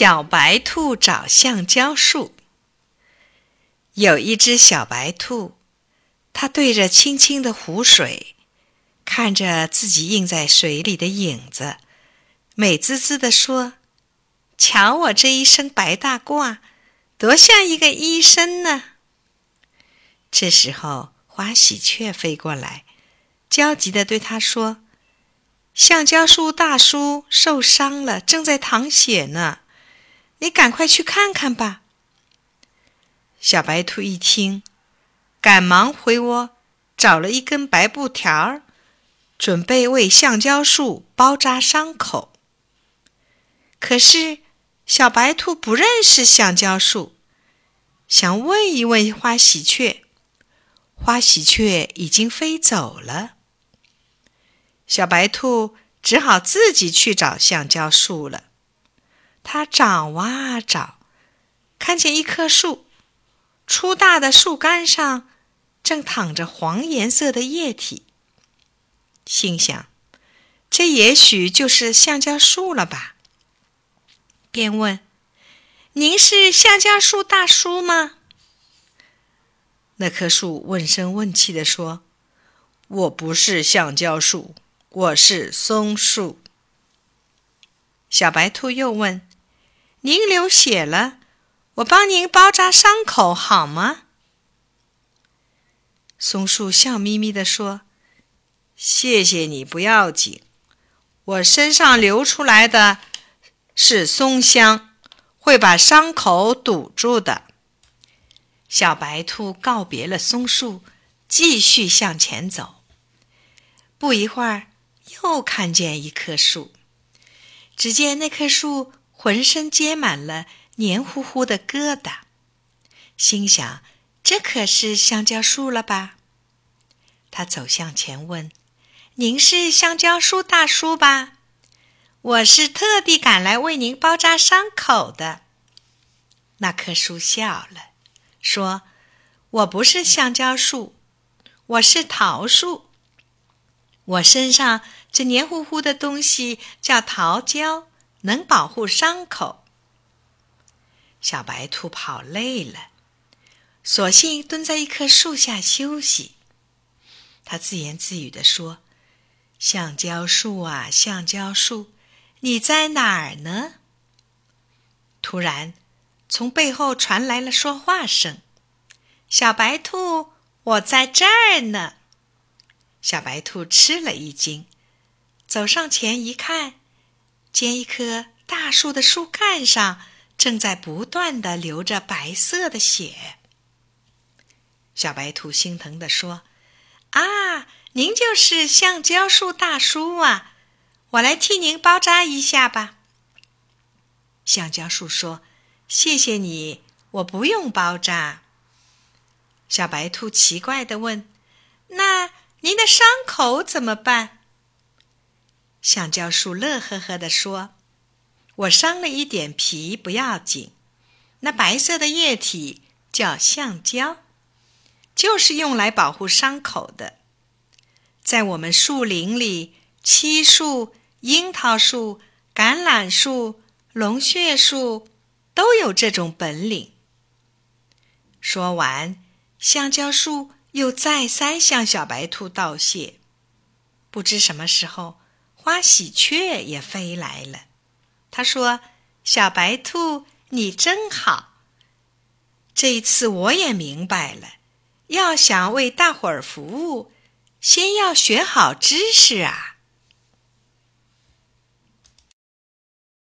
小白兔找橡胶树。有一只小白兔，它对着清清的湖水，看着自己映在水里的影子，美滋滋地说：“瞧我这一身白大褂，多像一个医生呢！”这时候，花喜鹊飞过来，焦急地对它说：“橡胶树大叔受伤了，正在淌血呢。”你赶快去看看吧。小白兔一听，赶忙回窝，找了一根白布条，准备为橡胶树包扎伤口。可是小白兔不认识橡胶树，想问一问花喜鹊，花喜鹊已经飞走了。小白兔只好自己去找橡胶树了。他找啊找，看见一棵树，粗大的树干上正淌着黄颜色的液体。心想：这也许就是橡胶树了吧？便问：“您是橡胶树大叔吗？”那棵树问声问气地说：“我不是橡胶树，我是松树。”小白兔又问。您流血了，我帮您包扎伤口好吗？松树笑眯眯地说：“谢谢你，不要紧。我身上流出来的是松香，会把伤口堵住的。”小白兔告别了松树，继续向前走。不一会儿，又看见一棵树，只见那棵树。浑身结满了黏糊糊的疙瘩，心想：这可是香蕉树了吧？他走向前问：“您是香蕉树大叔吧？我是特地赶来为您包扎伤口的。”那棵树笑了，说：“我不是香蕉树，我是桃树。我身上这黏糊糊的东西叫桃胶。”能保护伤口。小白兔跑累了，索性蹲在一棵树下休息。他自言自语地说：“橡胶树啊，橡胶树，你在哪儿呢？”突然，从背后传来了说话声：“小白兔，我在这儿呢。”小白兔吃了一惊，走上前一看。见一棵大树的树干上正在不断的流着白色的血，小白兔心疼地说：“啊，您就是橡胶树大叔啊！我来替您包扎一下吧。”橡胶树说：“谢谢你，我不用包扎。”小白兔奇怪地问：“那您的伤口怎么办？”橡胶树乐呵呵地说：“我伤了一点皮，不要紧。那白色的液体叫橡胶，就是用来保护伤口的。在我们树林里，漆树、樱桃树、橄榄树、龙血树都有这种本领。”说完，橡胶树又再三向小白兔道谢。不知什么时候。花喜鹊也飞来了，他说：“小白兔，你真好。这一次我也明白了，要想为大伙儿服务，先要学好知识啊。”